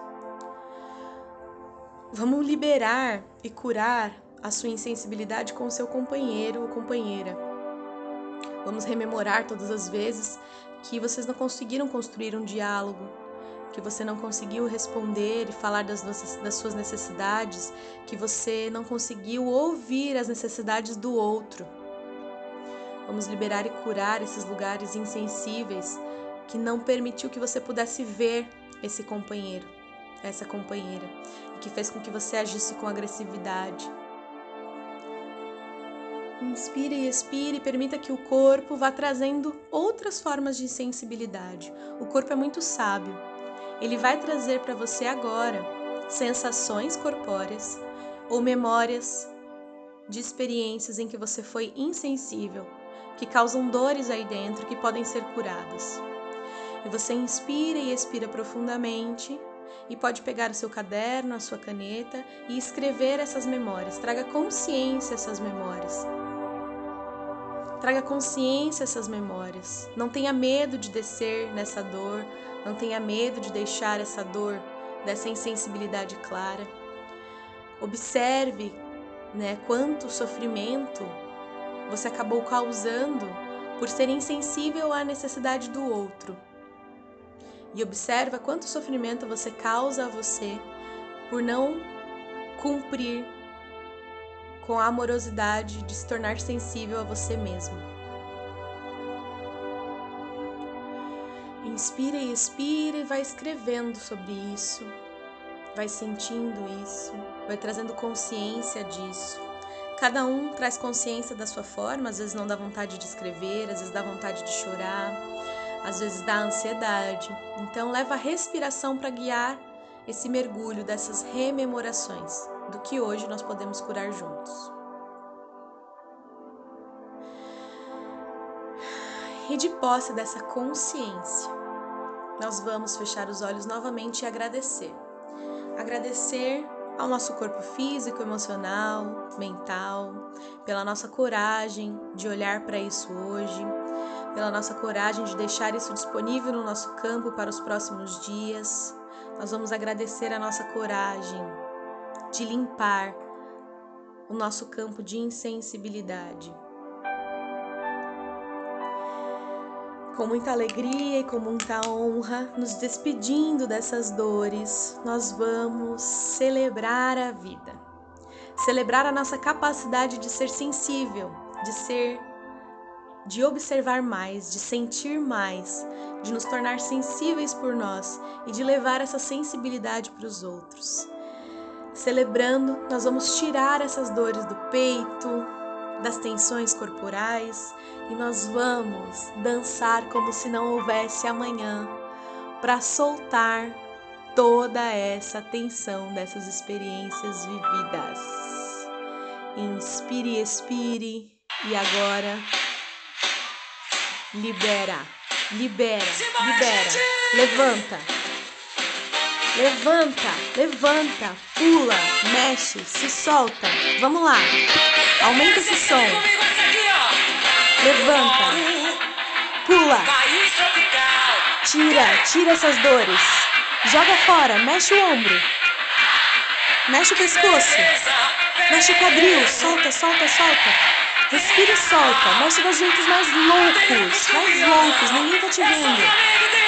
Vamos liberar e curar a sua insensibilidade com seu companheiro ou companheira. Vamos rememorar todas as vezes que vocês não conseguiram construir um diálogo, que você não conseguiu responder e falar das, das suas necessidades, que você não conseguiu ouvir as necessidades do outro. Vamos liberar e curar esses lugares insensíveis que não permitiu que você pudesse ver esse companheiro, essa companheira, e que fez com que você agisse com agressividade. Inspire e expire permita que o corpo vá trazendo outras formas de sensibilidade. O corpo é muito sábio ele vai trazer para você agora sensações corpóreas ou memórias de experiências em que você foi insensível, que causam dores aí dentro que podem ser curadas. E você inspira e expira profundamente e pode pegar o seu caderno, a sua caneta e escrever essas memórias. Traga consciência essas memórias. Traga consciência essas memórias. Não tenha medo de descer nessa dor, não tenha medo de deixar essa dor dessa insensibilidade clara. Observe, né, quanto sofrimento você acabou causando por ser insensível à necessidade do outro. E observa quanto sofrimento você causa a você por não cumprir com a amorosidade de se tornar sensível a você mesmo. Inspira e expira e vai escrevendo sobre isso, vai sentindo isso, vai trazendo consciência disso. Cada um traz consciência da sua forma, às vezes não dá vontade de escrever, às vezes dá vontade de chorar, às vezes dá ansiedade. Então leva a respiração para guiar esse mergulho dessas rememorações do que hoje nós podemos curar juntos. E de posse dessa consciência, nós vamos fechar os olhos novamente e agradecer. Agradecer ao nosso corpo físico, emocional, mental, pela nossa coragem de olhar para isso hoje, pela nossa coragem de deixar isso disponível no nosso campo para os próximos dias. Nós vamos agradecer a nossa coragem de limpar o nosso campo de insensibilidade. Com muita alegria e com muita honra, nos despedindo dessas dores, nós vamos celebrar a vida. Celebrar a nossa capacidade de ser sensível, de ser de observar mais, de sentir mais, de nos tornar sensíveis por nós e de levar essa sensibilidade para os outros. Celebrando, nós vamos tirar essas dores do peito, das tensões corporais e nós vamos dançar como se não houvesse amanhã para soltar toda essa tensão dessas experiências vividas. Inspire, expire e agora libera, libera, libera, levanta. Levanta, levanta, pula, mexe, se solta. Vamos lá. Aumenta esse som. Levanta. Pula. Tira, tira essas dores. Joga fora, mexe o ombro. Mexe o pescoço. Mexe o quadril. Solta, solta, solta. Respira e solta. Mexe dos jeitos mais loucos. Mais loucos. Ninguém tá te vendo.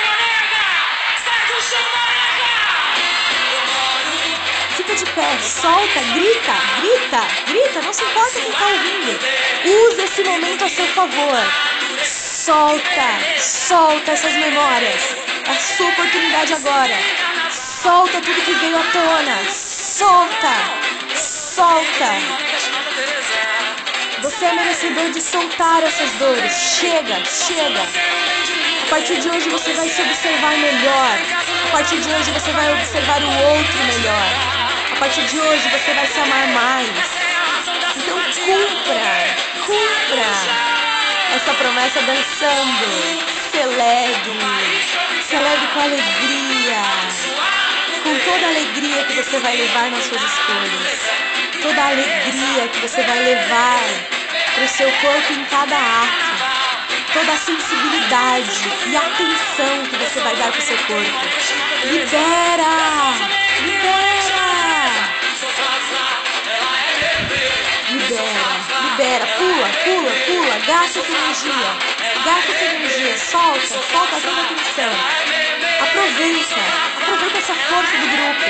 Pé, solta, grita, grita, grita, não se importa quem está ouvindo. Use esse momento a seu favor. Solta, solta essas memórias. É a sua oportunidade agora. Solta tudo que veio à tona. Solta, solta. Você é merecedor de soltar essas dores. Chega, chega. A partir de hoje você vai se observar melhor. A partir de hoje você vai observar o outro melhor. A partir de hoje você vai se amar mais. Então cumpra, cumpra essa promessa dançando. Celebre, celebre com alegria, com toda a alegria que você vai levar nas suas escolhas, toda a alegria que você vai levar para o seu corpo em cada ato, toda a sensibilidade e atenção que você vai dar para o seu corpo. Libera, libera. Libera, pula, pula, pula, gasta essa energia, gasta essa energia, solta, solta toda a tensão. Aproveita, aproveita essa força do grupo,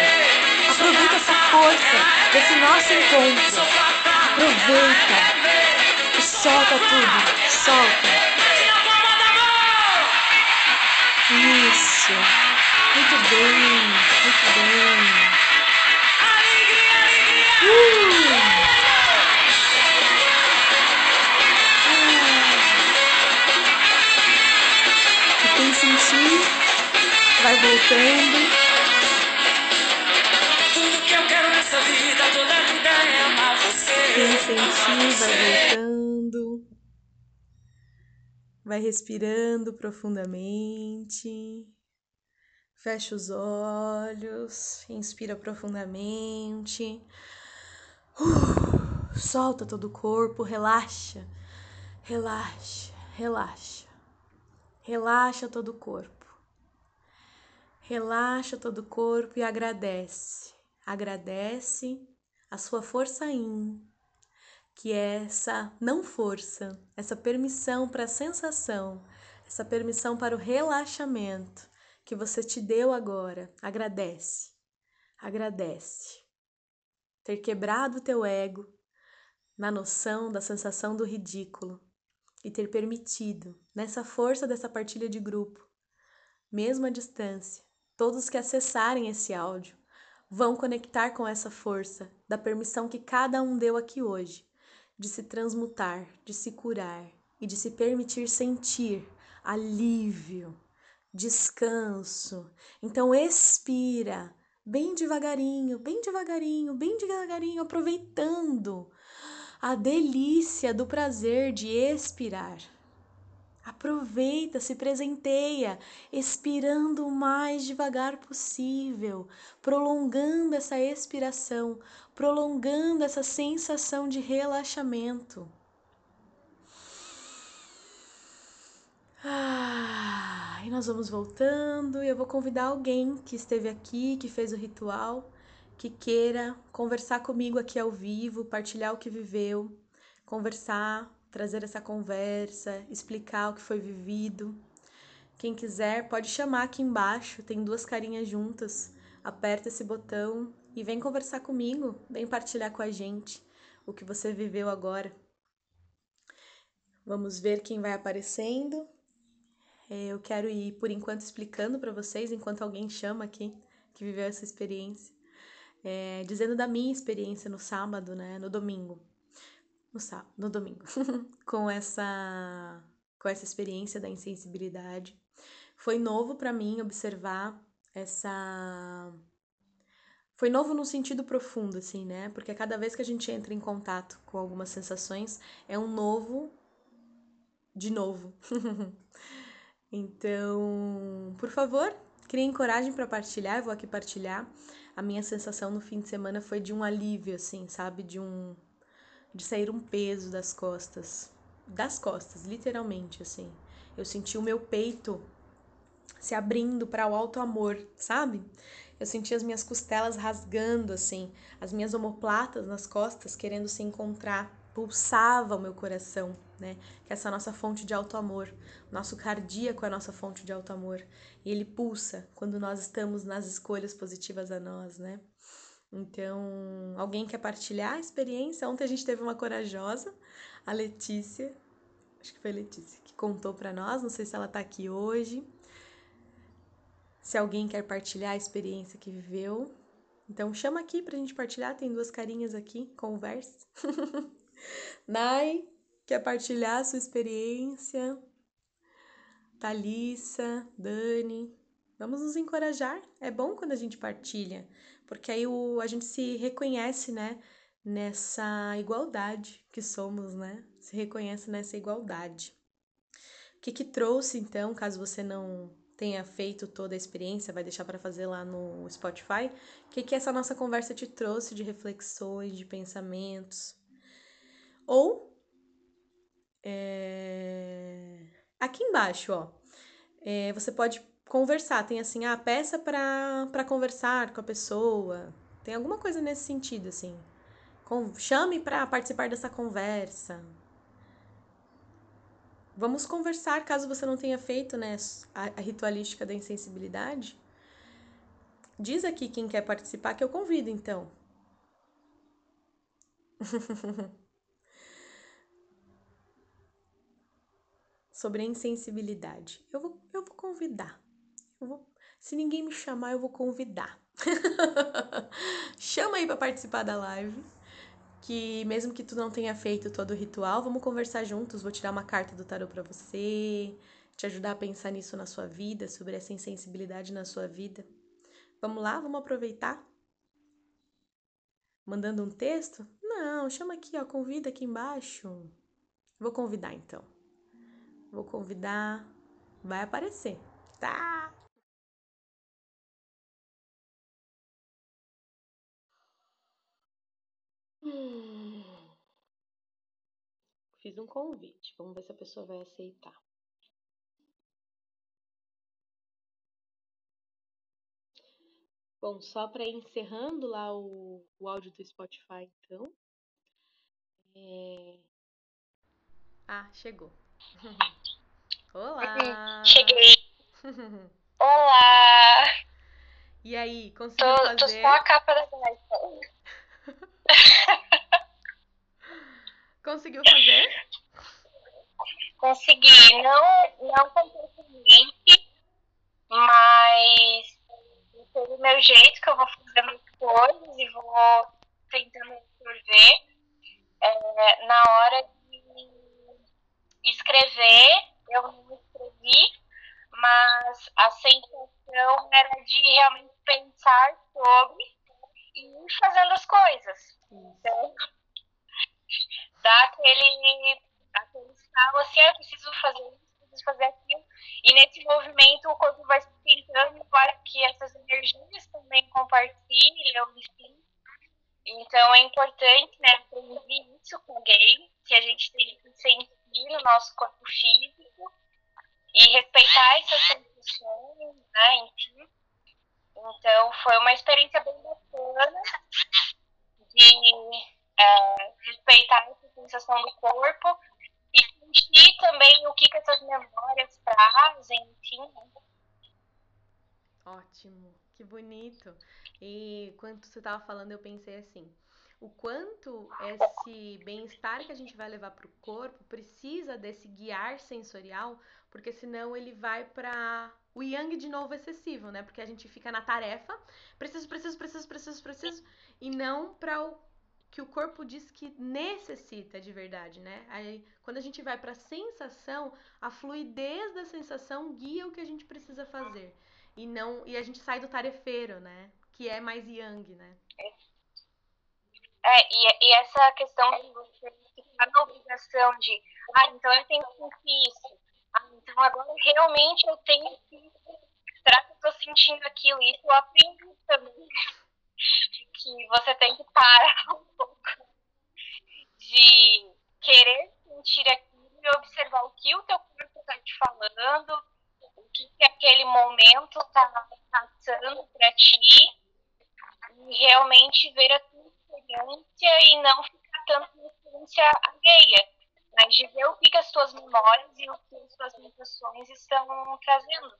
aproveita essa força desse nosso encontro. Aproveita e solta tudo, solta. Isso, muito bem, muito bem. Uh! Vai voltando. Tudo que eu quero nessa vida, toda vida é amar você. Sentir, vai voltando. Vai respirando profundamente. Fecha os olhos, inspira profundamente. Uh, solta todo o corpo, relaxa, relaxa, relaxa. Relaxa todo o corpo. Relaxa todo o corpo e agradece. Agradece a sua força in, que é essa não força, essa permissão para a sensação, essa permissão para o relaxamento que você te deu agora. Agradece. Agradece. Ter quebrado o teu ego na noção da sensação do ridículo e ter permitido, nessa força dessa partilha de grupo, mesmo à distância, todos que acessarem esse áudio vão conectar com essa força da permissão que cada um deu aqui hoje de se transmutar, de se curar e de se permitir sentir alívio, descanso. Então expira bem devagarinho, bem devagarinho, bem devagarinho, aproveitando a delícia do prazer de expirar. Aproveita, se presenteia, expirando o mais devagar possível, prolongando essa expiração, prolongando essa sensação de relaxamento. Ah, e nós vamos voltando e eu vou convidar alguém que esteve aqui, que fez o ritual, que queira conversar comigo aqui ao vivo, partilhar o que viveu, conversar, trazer essa conversa, explicar o que foi vivido. Quem quiser pode chamar aqui embaixo, tem duas carinhas juntas. Aperta esse botão e vem conversar comigo, vem partilhar com a gente o que você viveu agora. Vamos ver quem vai aparecendo. É, eu quero ir, por enquanto, explicando para vocês, enquanto alguém chama aqui, que viveu essa experiência, é, dizendo da minha experiência no sábado, né, no domingo, no sábado, no domingo, com essa, com essa experiência da insensibilidade. Foi novo para mim observar essa foi novo no sentido profundo, assim, né? Porque cada vez que a gente entra em contato com algumas sensações, é um novo de novo. Então, por favor, criem coragem para partilhar. Eu vou aqui partilhar. A minha sensação no fim de semana foi de um alívio, assim, sabe? De um. de sair um peso das costas. Das costas, literalmente, assim. Eu senti o meu peito se abrindo para o alto amor, sabe? Eu senti as minhas costelas rasgando, assim, as minhas omoplatas nas costas querendo se encontrar pulsava o meu coração, né? Que é essa nossa fonte de alto amor, nosso cardíaco é a nossa fonte de alto amor e ele pulsa quando nós estamos nas escolhas positivas a nós, né? Então, alguém quer partilhar a experiência? Ontem a gente teve uma corajosa, a Letícia, acho que foi a Letícia, que contou para nós, não sei se ela tá aqui hoje. Se alguém quer partilhar a experiência que viveu, então chama aqui pra gente partilhar, tem duas carinhas aqui, conversa. Nai, quer partilhar a sua experiência? Thalissa, Dani, vamos nos encorajar. É bom quando a gente partilha, porque aí o, a gente se reconhece, né? Nessa igualdade que somos, né? Se reconhece nessa igualdade. O que, que trouxe, então, caso você não tenha feito toda a experiência, vai deixar para fazer lá no Spotify. O que, que essa nossa conversa te trouxe de reflexões, de pensamentos? Ou é, aqui embaixo, ó, é, você pode conversar. Tem assim, ah, peça para conversar com a pessoa. Tem alguma coisa nesse sentido, assim. Chame para participar dessa conversa. Vamos conversar, caso você não tenha feito né, a, a ritualística da insensibilidade. Diz aqui quem quer participar que eu convido, então. sobre a insensibilidade. Eu vou, eu vou convidar. Eu vou, se ninguém me chamar, eu vou convidar. Chama aí para participar da live. Que mesmo que tu não tenha feito todo o ritual, vamos conversar juntos. Vou tirar uma carta do tarot para você, te ajudar a pensar nisso na sua vida, sobre essa insensibilidade na sua vida. Vamos lá, vamos aproveitar? Mandando um texto? Não, chama aqui, ó, convida aqui embaixo. Vou convidar então. Vou convidar, vai aparecer, tá? Hum. Fiz um convite, vamos ver se a pessoa vai aceitar. Bom, só para ir encerrando lá o, o áudio do Spotify, então. É... Ah, chegou. Olá! Cheguei. Olá! E aí, conseguiu tô, fazer? Tô só a capa da gaita. conseguiu fazer? Consegui. Não, não completamente, mas pelo meu jeito, que eu vou fazendo coisas e vou tentando absorver. É, na hora de escrever, eu não escrevi, mas a sensação era de realmente pensar sobre e ir fazendo as coisas. Então, dá aquele, aquele estalo assim, ah, eu preciso fazer isso, preciso fazer aquilo. E nesse movimento o corpo vai se tentando para que essas energias também compartilham. Então é importante, né, aprender isso com alguém, que a gente tem que sentir no nosso corpo físico e respeitar essas sensações, né, enfim. Então foi uma experiência bem bacana de é, respeitar essa sensação do corpo e sentir também o que, que essas memórias trazem, enfim. Ótimo, que bonito. E quando você estava falando, eu pensei assim: o quanto esse bem-estar que a gente vai levar para o corpo precisa desse guiar sensorial, porque senão ele vai para o yang de novo excessivo, né? Porque a gente fica na tarefa, preciso, preciso, preciso, preciso, preciso, e não para o que o corpo diz que necessita de verdade, né? Aí, quando a gente vai para a sensação, a fluidez da sensação guia o que a gente precisa fazer. E não e a gente sai do tarefeiro, né? Que é mais yang, né? É, e, e essa questão de você ficar na obrigação de, ah, então eu tenho que sentir isso. Ah, então agora realmente eu tenho que. Será que eu tô sentindo aquilo? Isso eu aprendi também que você tem que parar um pouco de querer sentir aquilo e observar o que o teu corpo está te falando, o que, que aquele momento está passando para ti e realmente ver a tua experiência e não ficar tanto na experiência alheia, mas de ver o que, as tuas memórias e o que as tuas sensações estão trazendo.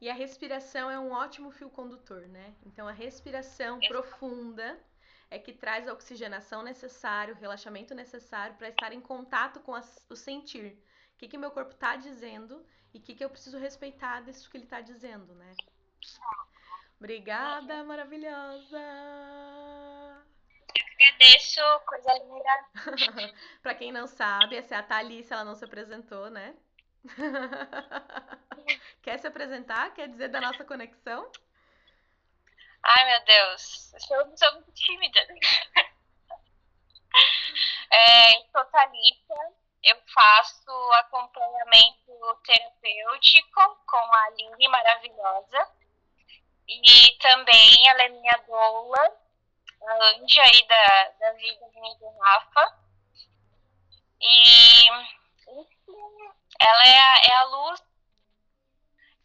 E a respiração é um ótimo fio condutor, né? Então a respiração profunda é que traz a oxigenação necessária, o relaxamento necessário para estar em contato com as, o sentir. O que, que meu corpo está dizendo e o que, que eu preciso respeitar disso que ele está dizendo, né? Obrigada, maravilhosa! Eu agradeço, coisa linda. para quem não sabe, essa é a Thalissa, ela não se apresentou, né? Quer se apresentar? Quer dizer da nossa conexão? Ai, meu Deus. Eu sou, sou muito tímida. É, sou Thalita. Eu faço acompanhamento terapêutico com a Aline maravilhosa. E também ela é minha doula, a Andy aí da, da vida de Rafa. E ela é a, é a luz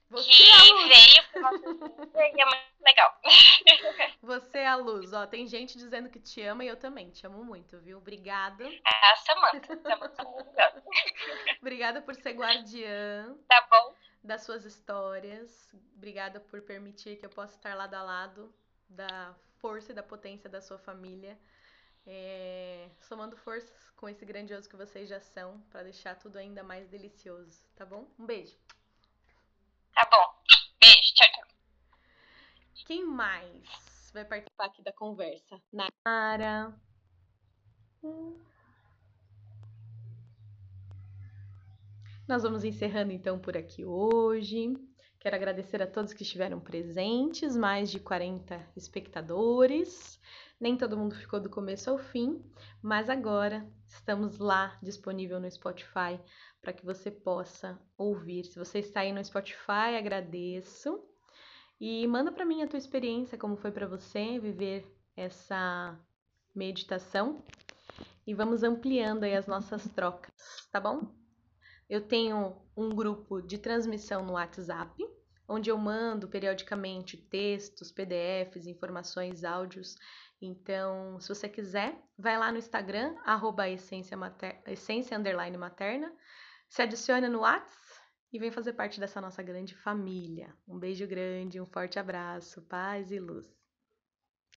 Você que é a luz. veio nossa e é muito legal. Você é a luz, ó. Tem gente dizendo que te ama e eu também te amo muito, viu? Obrigada. É a Samanta. Samanta. Obrigada por ser guardiã Tá bom? das suas histórias. Obrigada por permitir que eu possa estar lado a lado da força e da potência da sua família. É, somando forças com esse grandioso que vocês já são, para deixar tudo ainda mais delicioso, tá bom? Um beijo. Tá bom. Beijo. Tchau, tchau. Quem mais vai participar aqui da conversa? Nara. Nós vamos encerrando então por aqui hoje. Quero agradecer a todos que estiveram presentes, mais de 40 espectadores. Nem todo mundo ficou do começo ao fim, mas agora estamos lá disponível no Spotify para que você possa ouvir. Se você está aí no Spotify, agradeço. E manda para mim a tua experiência, como foi para você viver essa meditação. E vamos ampliando aí as nossas trocas, tá bom? Eu tenho um grupo de transmissão no WhatsApp, onde eu mando periodicamente textos, PDFs, informações, áudios. Então, se você quiser, vai lá no Instagram, arroba essência, essência materna, se adicione no WhatsApp e vem fazer parte dessa nossa grande família. Um beijo grande, um forte abraço, paz e luz.